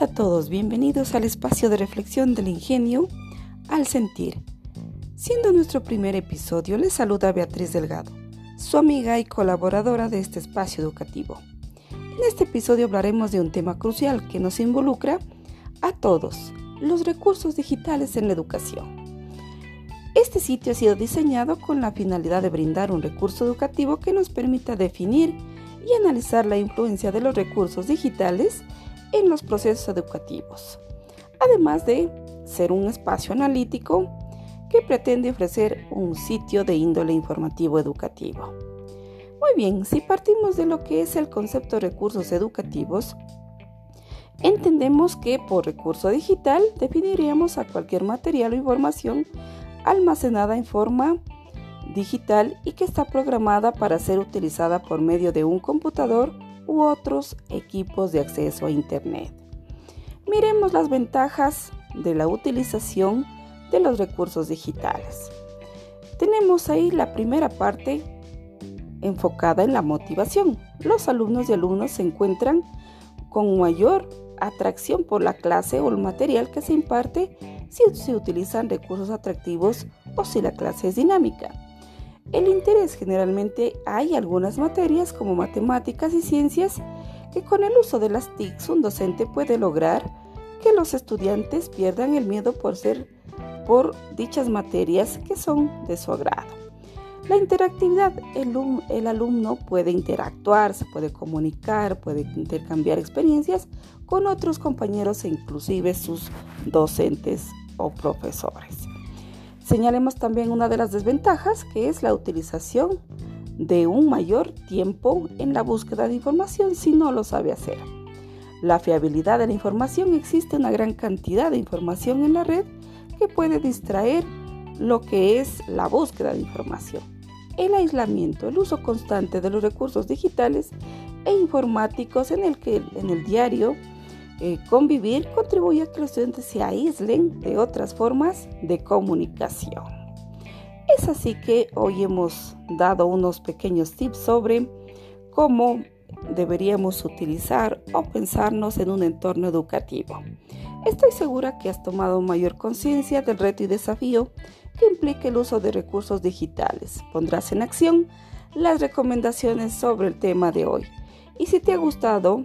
Hola a todos, bienvenidos al espacio de reflexión del ingenio al sentir. Siendo nuestro primer episodio, les saluda Beatriz Delgado, su amiga y colaboradora de este espacio educativo. En este episodio hablaremos de un tema crucial que nos involucra a todos, los recursos digitales en la educación. Este sitio ha sido diseñado con la finalidad de brindar un recurso educativo que nos permita definir y analizar la influencia de los recursos digitales en los procesos educativos, además de ser un espacio analítico que pretende ofrecer un sitio de índole informativo educativo. Muy bien, si partimos de lo que es el concepto de recursos educativos, entendemos que por recurso digital definiríamos a cualquier material o información almacenada en forma digital y que está programada para ser utilizada por medio de un computador u otros equipos de acceso a Internet. Miremos las ventajas de la utilización de los recursos digitales. Tenemos ahí la primera parte enfocada en la motivación. Los alumnos y alumnos se encuentran con mayor atracción por la clase o el material que se imparte si se utilizan recursos atractivos o si la clase es dinámica. El interés generalmente hay algunas materias como matemáticas y ciencias que con el uso de las TICs un docente puede lograr que los estudiantes pierdan el miedo por ser por dichas materias que son de su agrado. La interactividad, el, el alumno puede interactuar, se puede comunicar, puede intercambiar experiencias con otros compañeros e inclusive sus docentes o profesores. Señalemos también una de las desventajas, que es la utilización de un mayor tiempo en la búsqueda de información si no lo sabe hacer. La fiabilidad de la información existe una gran cantidad de información en la red que puede distraer lo que es la búsqueda de información. El aislamiento, el uso constante de los recursos digitales e informáticos en el que en el diario eh, convivir contribuye a que los estudiantes se aíslen de otras formas de comunicación. Es así que hoy hemos dado unos pequeños tips sobre cómo deberíamos utilizar o pensarnos en un entorno educativo. Estoy segura que has tomado mayor conciencia del reto y desafío que implica el uso de recursos digitales. Pondrás en acción las recomendaciones sobre el tema de hoy. Y si te ha gustado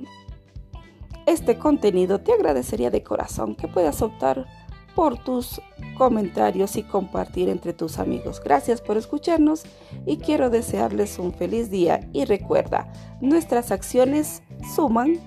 este contenido, te agradecería de corazón que puedas optar por tus comentarios y compartir entre tus amigos. Gracias por escucharnos y quiero desearles un feliz día y recuerda, nuestras acciones suman